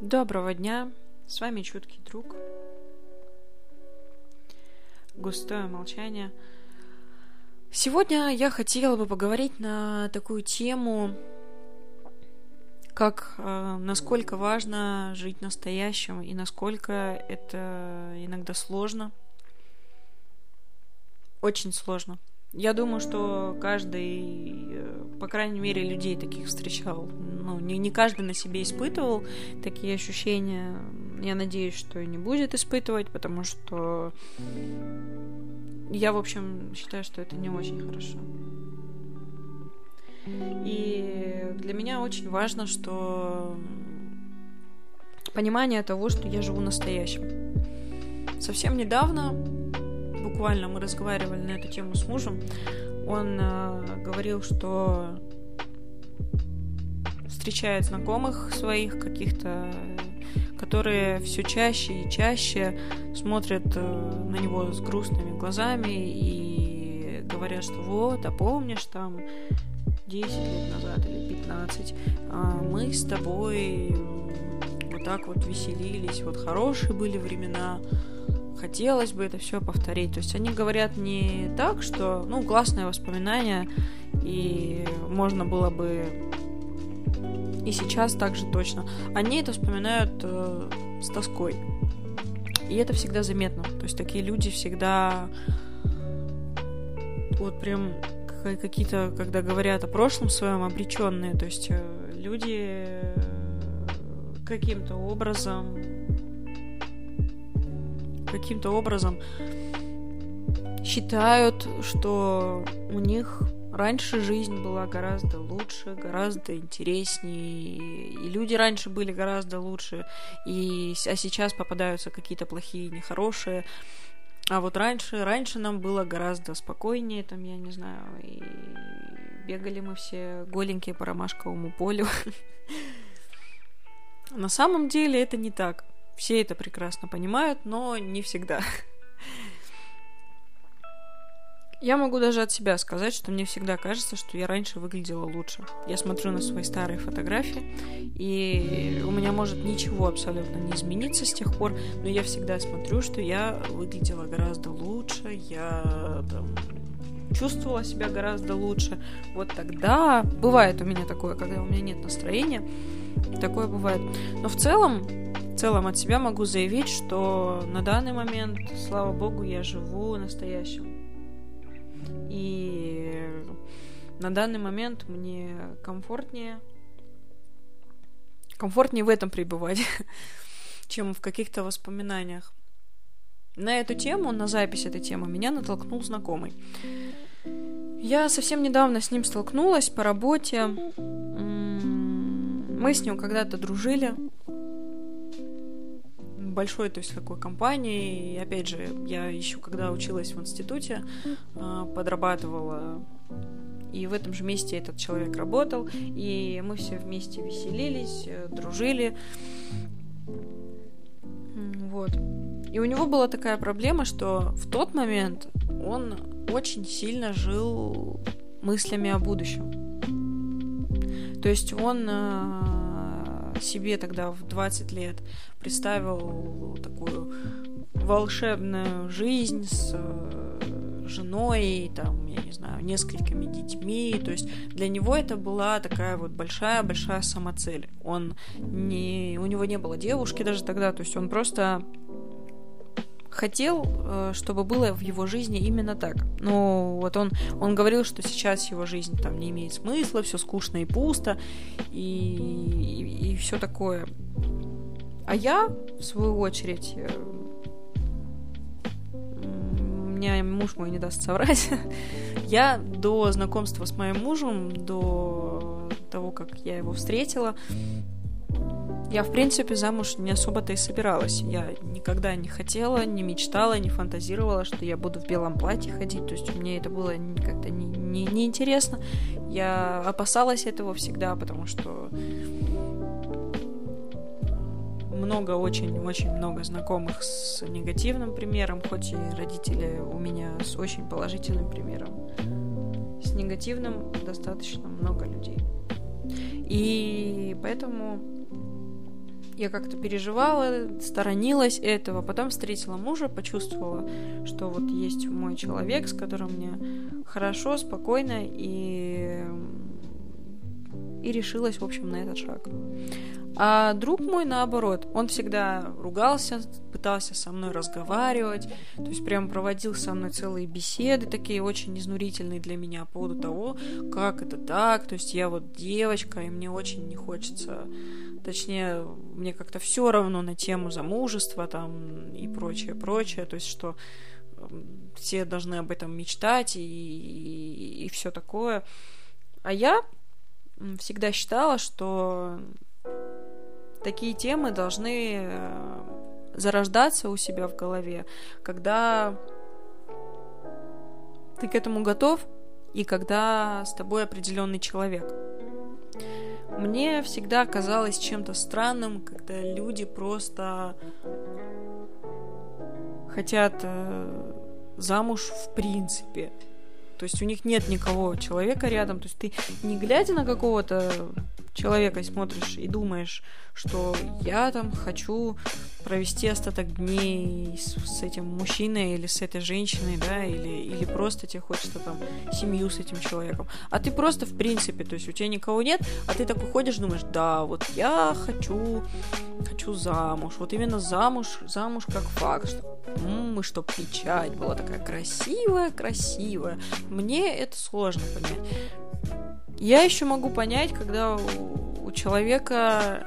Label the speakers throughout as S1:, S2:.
S1: Доброго дня, с вами чуткий друг. Густое молчание. Сегодня я хотела бы поговорить на такую тему, как э, насколько важно жить настоящим и насколько это иногда сложно. Очень сложно. Я думаю, что каждый, э, по крайней мере, людей таких встречал. Ну, не, не каждый на себе испытывал такие ощущения. Я надеюсь, что и не будет испытывать, потому что я, в общем, считаю, что это не очень хорошо. И для меня очень важно, что понимание того, что я живу настоящим. Совсем недавно буквально мы разговаривали на эту тему с мужем. Он э, говорил, что встречает знакомых своих каких-то, которые все чаще и чаще смотрят э, на него с грустными глазами и говорят, что вот, а помнишь там 10 лет назад или 15 а мы с тобой вот так вот веселились, вот хорошие были времена, хотелось бы это все повторить. То есть они говорят не так, что, ну, классное воспоминание, и можно было бы и сейчас также точно. Они это вспоминают э, с тоской. И это всегда заметно. То есть такие люди всегда вот прям какие-то, когда говорят о прошлом своем, обреченные. То есть э, люди каким-то образом каким-то образом считают, что у них раньше жизнь была гораздо лучше, гораздо интереснее, и люди раньше были гораздо лучше, и, а сейчас попадаются какие-то плохие, нехорошие. А вот раньше, раньше нам было гораздо спокойнее, там, я не знаю, и бегали мы все голенькие по ромашковому полю. На самом деле это не так. Все это прекрасно понимают, но не всегда. Я могу даже от себя сказать, что мне всегда кажется, что я раньше выглядела лучше. Я смотрю на свои старые фотографии, и у меня может ничего абсолютно не измениться с тех пор, но я всегда смотрю, что я выглядела гораздо лучше, я там, чувствовала себя гораздо лучше. Вот тогда бывает у меня такое, когда у меня нет настроения, такое бывает. Но в целом целом от себя могу заявить, что на данный момент, слава богу, я живу настоящим. И на данный момент мне комфортнее комфортнее в этом пребывать, чем в каких-то воспоминаниях. На эту тему, на запись этой темы, меня натолкнул знакомый. Я совсем недавно с ним столкнулась по работе. Мы с ним когда-то дружили большой, то есть такой компании. И опять же, я еще когда училась в институте, а, подрабатывала и в этом же месте этот человек работал, и мы все вместе веселились, э, дружили. Вот. И у него была такая проблема, что в тот момент он очень сильно жил мыслями о будущем. То есть он а, себе тогда в 20 лет представил такую волшебную жизнь с э, женой, там, я не знаю, несколькими детьми. То есть для него это была такая вот большая-большая самоцель. Он не... У него не было девушки даже тогда, то есть он просто хотел, э, чтобы было в его жизни именно так. Но вот он, он говорил, что сейчас его жизнь там не имеет смысла, все скучно и пусто, и, и, и все такое. А я, в свою очередь, э, меня муж мой не даст соврать, я до знакомства с моим мужем, до того, как я его встретила, я, в принципе, замуж не особо-то и собиралась. Я никогда не хотела, не мечтала, не фантазировала, что я буду в белом платье ходить. То есть мне это было как-то не, не, не интересно. Я опасалась этого всегда, потому что много, очень-очень много знакомых с негативным примером, хоть и родители у меня с очень положительным примером. С негативным достаточно много людей. И поэтому я как-то переживала, сторонилась этого, потом встретила мужа, почувствовала, что вот есть мой человек, с которым мне хорошо, спокойно, и, и решилась, в общем, на этот шаг. А друг мой, наоборот, он всегда ругался, пытался со мной разговаривать, то есть прям проводил со мной целые беседы, такие очень изнурительные для меня по поводу того, как это так, то есть я вот девочка, и мне очень не хочется точнее, мне как-то все равно на тему замужества там и прочее, прочее, то есть что все должны об этом мечтать и, и, и все такое. А я всегда считала, что такие темы должны э, зарождаться у себя в голове, когда ты к этому готов и когда с тобой определенный человек. Мне всегда казалось чем-то странным, когда люди просто хотят э, замуж в принципе. То есть у них нет никого человека рядом. То есть ты не глядя на какого-то человека смотришь и думаешь, что я там хочу провести остаток дней с, с этим мужчиной или с этой женщиной, да, или, или просто тебе хочется там семью с этим человеком. А ты просто в принципе, то есть у тебя никого нет, а ты такой ходишь, думаешь, да, вот я хочу, хочу замуж, вот именно замуж, замуж как факт, что, м-м, что печать была такая красивая, красивая. Мне это сложно понять. Я еще могу понять, когда у, человека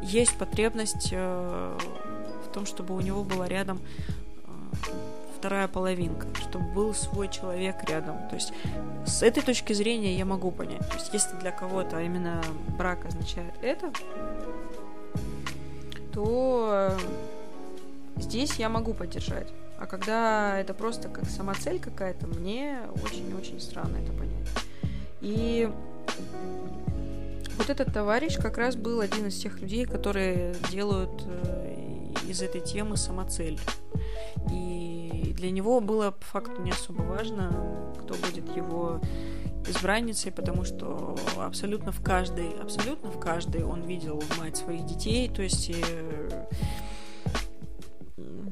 S1: есть потребность э, в том, чтобы у него была рядом э, вторая половинка, чтобы был свой человек рядом. То есть с этой точки зрения я могу понять. То есть если для кого-то именно брак означает это, то здесь я могу поддержать. А когда это просто как самоцель какая-то, мне очень-очень странно это понять. И вот этот товарищ как раз был один из тех людей, которые делают э, из этой темы самоцель. И для него было по факту не особо важно, кто будет его избранницей, потому что абсолютно в каждой, абсолютно в каждой он видел мать своих детей, то есть э,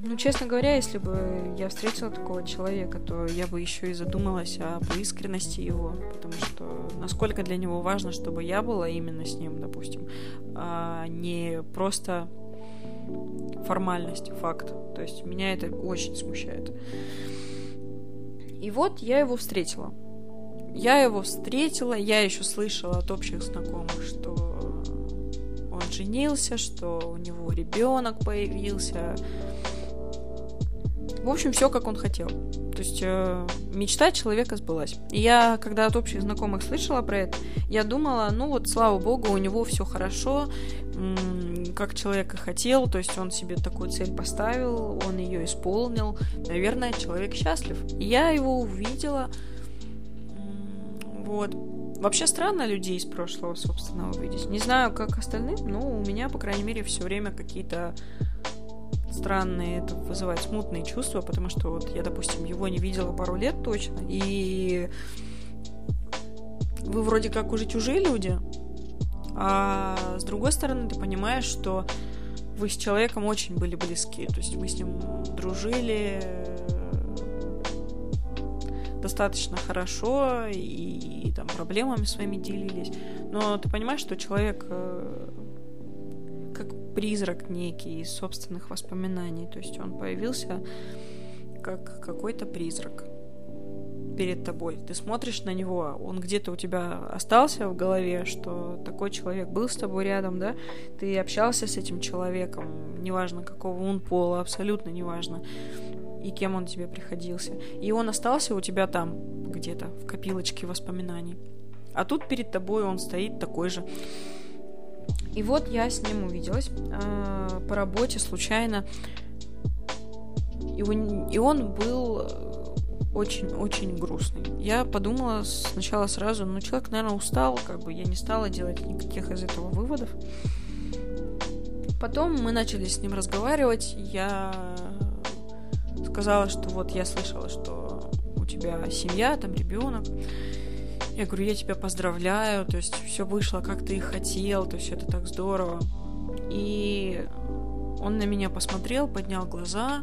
S1: ну, честно говоря, если бы я встретила такого человека, то я бы еще и задумалась об искренности его, потому что насколько для него важно, чтобы я была именно с ним, допустим, а не просто формальность, факт. То есть меня это очень смущает. И вот я его встретила. Я его встретила, я еще слышала от общих знакомых, что он женился, что у него ребенок появился, в общем, все как он хотел. То есть э, мечта человека сбылась. И я, когда от общих знакомых слышала про это, я думала, ну вот, слава богу, у него все хорошо, как человек и хотел, то есть он себе такую цель поставил, он ее исполнил. Наверное, человек счастлив. И я его увидела. Вот. Вообще странно людей из прошлого, собственно, увидеть. Не знаю, как остальным, но у меня, по крайней мере, все время какие-то странные, это вызывает смутные чувства, потому что вот я, допустим, его не видела пару лет точно, и вы вроде как уже чужие люди, а с другой стороны ты понимаешь, что вы с человеком очень были близки, то есть вы с ним дружили достаточно хорошо и, и там проблемами своими делились, но ты понимаешь, что человек э, призрак некий из собственных воспоминаний. То есть он появился как какой-то призрак перед тобой. Ты смотришь на него, он где-то у тебя остался в голове, что такой человек был с тобой рядом, да? Ты общался с этим человеком, неважно какого он пола, абсолютно неважно, и кем он тебе приходился. И он остался у тебя там, где-то, в копилочке воспоминаний. А тут перед тобой он стоит такой же и вот я с ним увиделась э, по работе случайно. И он, и он был очень-очень грустный. Я подумала сначала сразу, ну, человек, наверное, устал, как бы я не стала делать никаких из этого выводов. Потом мы начали с ним разговаривать, я сказала, что вот я слышала, что у тебя семья, там ребенок. Я говорю, я тебя поздравляю, то есть все вышло, как ты и хотел, то есть это так здорово. И он на меня посмотрел, поднял глаза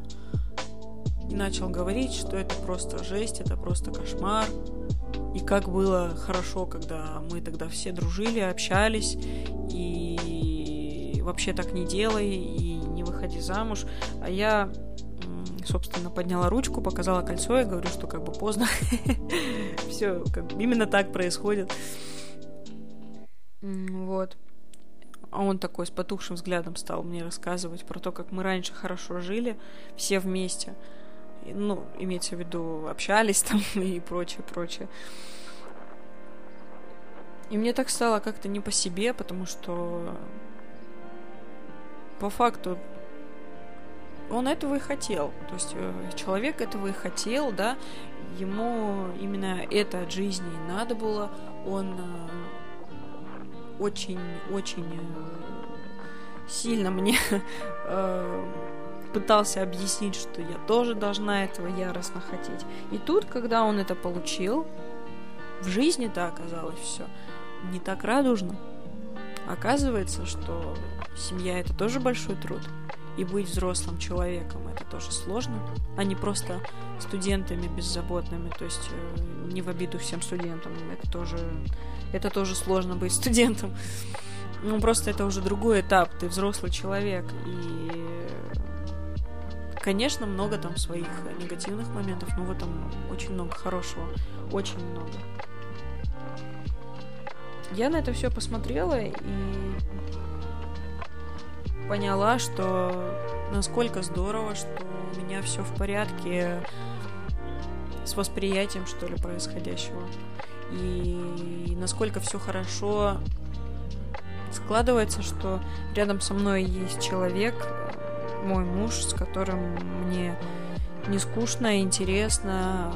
S1: и начал говорить, что это просто жесть, это просто кошмар. И как было хорошо, когда мы тогда все дружили, общались, и вообще так не делай, и не выходи замуж. А я, собственно, подняла ручку, показала кольцо и говорю, что как бы поздно. Все, как именно так происходит. Вот. А он такой с потухшим взглядом стал мне рассказывать про то, как мы раньше хорошо жили, все вместе. Ну, имеется в виду, общались там и прочее, прочее. И мне так стало как-то не по себе, потому что по факту он этого и хотел. То есть э, человек этого и хотел, да, ему именно это от жизни надо было. Он очень-очень э, э, сильно мне пытался объяснить, что я тоже должна этого яростно хотеть. И тут, когда он это получил, в жизни-то оказалось все не так радужно. Оказывается, что семья это тоже большой труд. И быть взрослым человеком это тоже сложно, а не просто студентами беззаботными. То есть э, не в обиду всем студентам. Это тоже, это тоже сложно быть студентом. Ну, просто это уже другой этап. Ты взрослый человек. И, конечно, много там своих негативных моментов, но в этом очень много хорошего. Очень много я на это все посмотрела и поняла, что насколько здорово, что у меня все в порядке с восприятием, что ли, происходящего. И насколько все хорошо складывается, что рядом со мной есть человек, мой муж, с которым мне не скучно, интересно,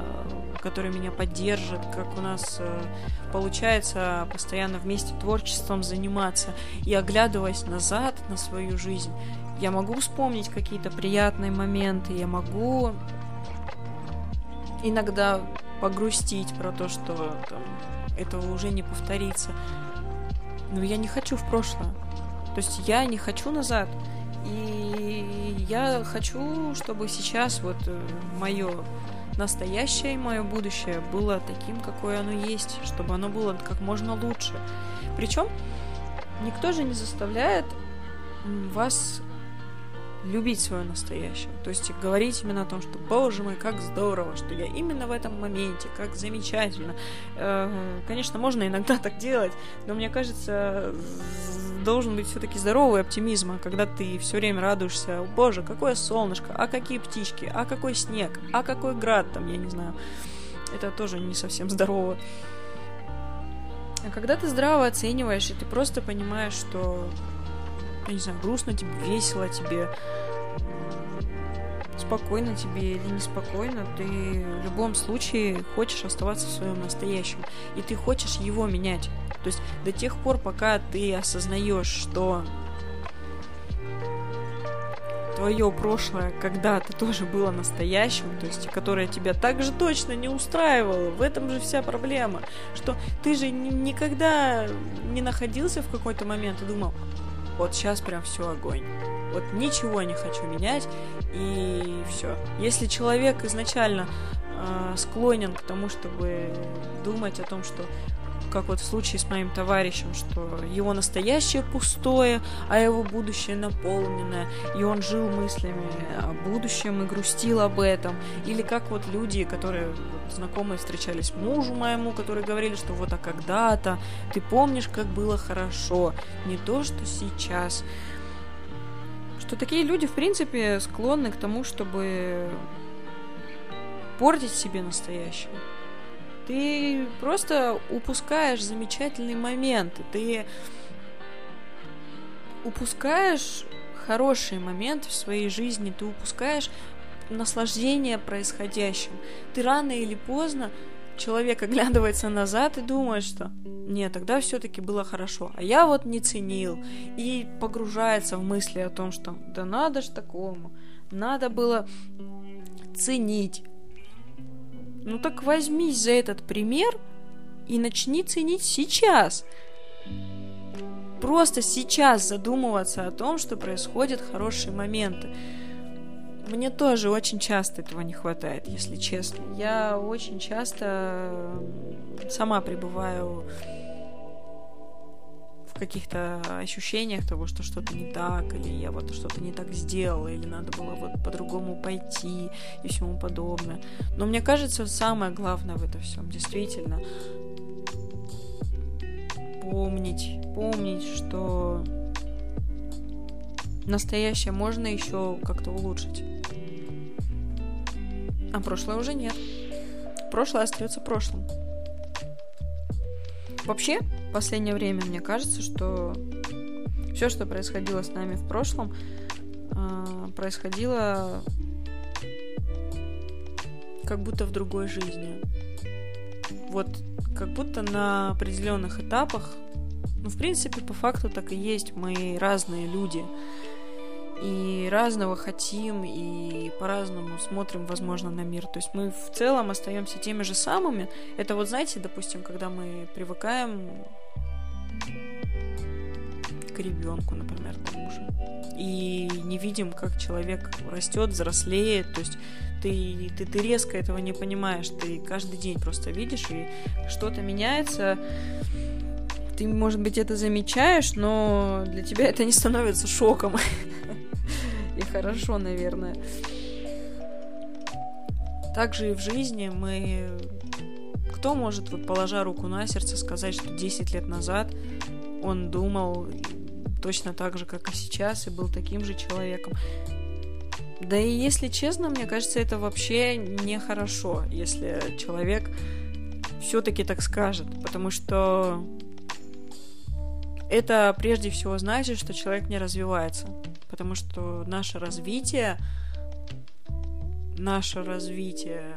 S1: который меня поддержит, как у нас э, получается постоянно вместе творчеством заниматься. И оглядываясь назад на свою жизнь, я могу вспомнить какие-то приятные моменты, я могу иногда погрустить про то, что там, этого уже не повторится. Но я не хочу в прошлое. То есть я не хочу назад. И я хочу, чтобы сейчас вот э, мое настоящее и мое будущее было таким, какое оно есть, чтобы оно было как можно лучше. Причем никто же не заставляет вас любить свое настоящее. То есть говорить именно о том, что, боже мой, как здорово, что я именно в этом моменте, как замечательно. Э, конечно, можно иногда так делать, но мне кажется, должен быть все-таки здоровый оптимизм, а когда ты все время радуешься, боже, какое солнышко, а какие птички, а какой снег, а какой град там, я не знаю. Это тоже не совсем здорово. А когда ты здраво оцениваешь, и ты просто понимаешь, что я не знаю, грустно тебе, весело тебе, спокойно тебе или неспокойно, ты в любом случае хочешь оставаться в своем настоящем, и ты хочешь его менять. То есть до тех пор, пока ты осознаешь, что твое прошлое когда-то тоже было настоящим, то есть которое тебя так же точно не устраивало. В этом же вся проблема, что ты же никогда не находился в какой-то момент и думал, вот сейчас прям все огонь. Вот ничего не хочу менять, и все. Если человек изначально э, склонен к тому, чтобы думать о том, что как вот в случае с моим товарищем, что его настоящее пустое, а его будущее наполненное, и он жил мыслями о будущем и грустил об этом. Или как вот люди, которые вот, знакомые встречались мужу моему, которые говорили, что вот а когда-то, ты помнишь, как было хорошо, не то, что сейчас. Что такие люди, в принципе, склонны к тому, чтобы портить себе настоящее. Ты просто упускаешь замечательные моменты. Ты упускаешь хорошие моменты в своей жизни, ты упускаешь наслаждение происходящим. Ты рано или поздно человек оглядывается назад и думает, что нет, тогда все-таки было хорошо, а я вот не ценил и погружается в мысли о том, что да надо ж такому, надо было ценить, ну так возьмись за этот пример и начни ценить сейчас. просто сейчас задумываться о том, что происходят хорошие моменты. Мне тоже очень часто этого не хватает, если честно. Я очень часто сама пребываю в каких-то ощущениях того, что что-то не так, или я вот что-то не так сделала, или надо было вот по-другому пойти и всему подобное. Но мне кажется, самое главное в этом всем действительно помнить, помнить, что настоящее можно еще как-то улучшить. А прошлое уже нет. Прошлое остается прошлым. Вообще, в последнее время мне кажется, что все, что происходило с нами в прошлом, а, происходило как будто в другой жизни. Вот как будто на определенных этапах, ну, в принципе, по факту так и есть, мы разные люди. И разного хотим, и по-разному смотрим, возможно, на мир. То есть мы в целом остаемся теми же самыми. Это вот, знаете, допустим, когда мы привыкаем к ребенку, например, тому же, и не видим, как человек растет, взрослеет, то есть ты, ты, ты резко этого не понимаешь, ты каждый день просто видишь, и что-то меняется, ты, может быть, это замечаешь, но для тебя это не становится шоком. И хорошо, наверное. Также и в жизни мы... Кто может, вот положа руку на сердце, сказать, что 10 лет назад он думал точно так же, как и сейчас, и был таким же человеком. Да и если честно, мне кажется, это вообще нехорошо, если человек все-таки так скажет, потому что это прежде всего значит, что человек не развивается потому что наше развитие, наше развитие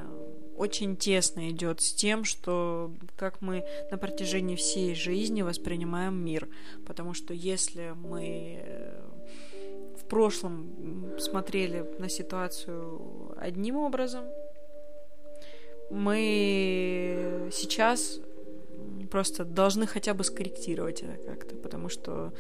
S1: очень тесно идет с тем, что как мы на протяжении всей жизни воспринимаем мир. Потому что если мы э, в прошлом смотрели на ситуацию одним образом, мы сейчас просто должны хотя бы скорректировать это как-то, потому что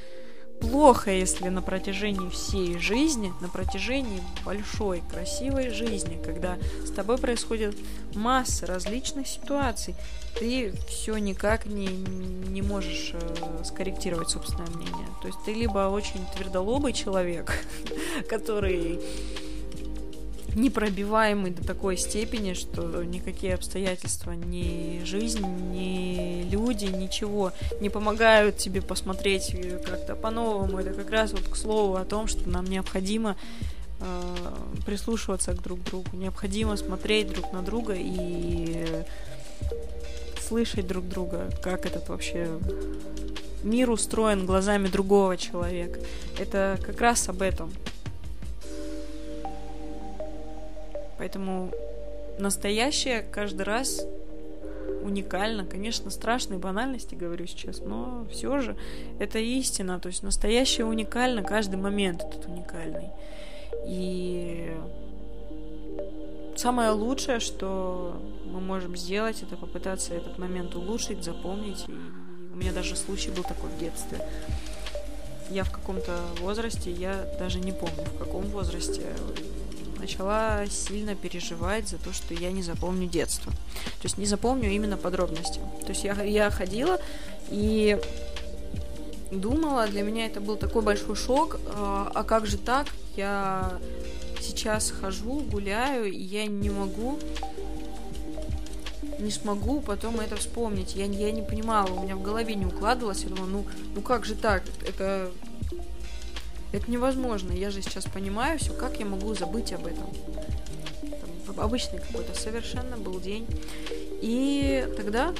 S1: плохо, если на протяжении всей жизни, на протяжении большой, красивой жизни, когда с тобой происходит масса различных ситуаций, ты все никак не, не можешь э, скорректировать собственное мнение. То есть ты либо очень твердолобый человек, который непробиваемый до такой степени, что никакие обстоятельства, ни жизнь, ни люди, ничего не помогают тебе посмотреть как-то по-новому. Это как раз вот к слову о том, что нам необходимо э, прислушиваться к друг другу, необходимо смотреть друг на друга и слышать друг друга, как этот вообще мир устроен глазами другого человека. Это как раз об этом. Поэтому настоящее каждый раз уникально. Конечно, страшные банальности говорю сейчас, но все же это истина. То есть настоящее уникально, каждый момент этот уникальный. И самое лучшее, что мы можем сделать, это попытаться этот момент улучшить, запомнить. И у меня даже случай был такой в детстве. Я в каком-то возрасте, я даже не помню, в каком возрасте начала сильно переживать за то, что я не запомню детство. То есть не запомню именно подробности. То есть я, я ходила и думала, для меня это был такой большой шок, а, а как же так? Я сейчас хожу, гуляю, и я не могу не смогу потом это вспомнить. Я, я не понимала, у меня в голове не укладывалось. Я думала, ну, ну как же так? Это это невозможно. Я же сейчас понимаю все, как я могу забыть об этом. Там, обычный какой-то совершенно был день. И тогда,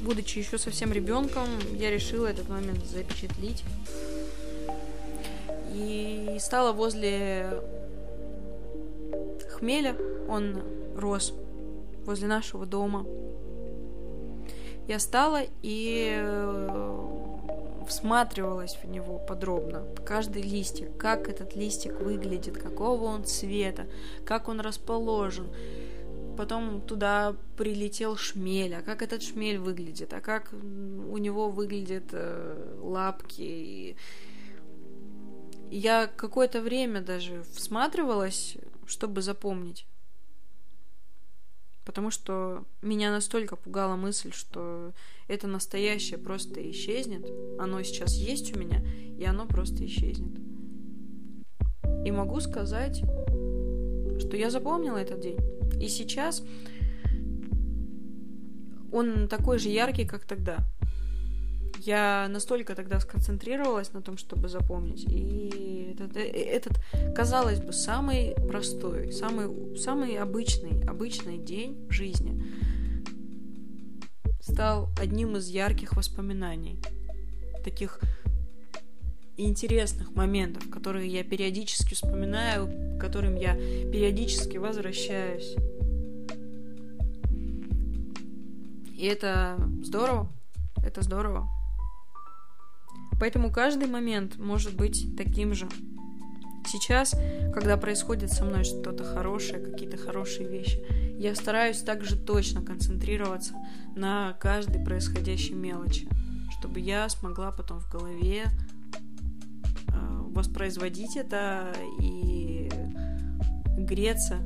S1: будучи еще совсем ребенком, я решила этот момент запечатлить. И стала возле хмеля, он рос возле нашего дома. Я стала и всматривалась в него подробно, каждый листик, как этот листик выглядит, какого он цвета, как он расположен, потом туда прилетел шмель, а как этот шмель выглядит, а как у него выглядят э, лапки. И я какое-то время даже всматривалась, чтобы запомнить. Потому что меня настолько пугала мысль, что это настоящее просто исчезнет. Оно сейчас есть у меня, и оно просто исчезнет. И могу сказать, что я запомнила этот день. И сейчас он такой же яркий, как тогда. Я настолько тогда сконцентрировалась на том, чтобы запомнить. И этот, э, этот казалось бы, самый простой, самый, самый обычный, обычный день в жизни стал одним из ярких воспоминаний. Таких интересных моментов, которые я периодически вспоминаю, к которым я периодически возвращаюсь. И это здорово. Это здорово. Поэтому каждый момент может быть таким же. Сейчас, когда происходит со мной что-то хорошее, какие-то хорошие вещи, я стараюсь также точно концентрироваться на каждой происходящей мелочи, чтобы я смогла потом в голове э, воспроизводить это и греться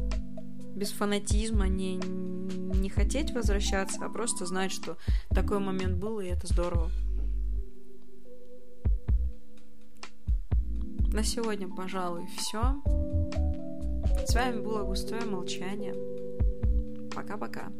S1: без фанатизма, не, не хотеть возвращаться, а просто знать, что такой момент был, и это здорово. На сегодня, пожалуй, все. С вами было густое молчание. Пока-пока.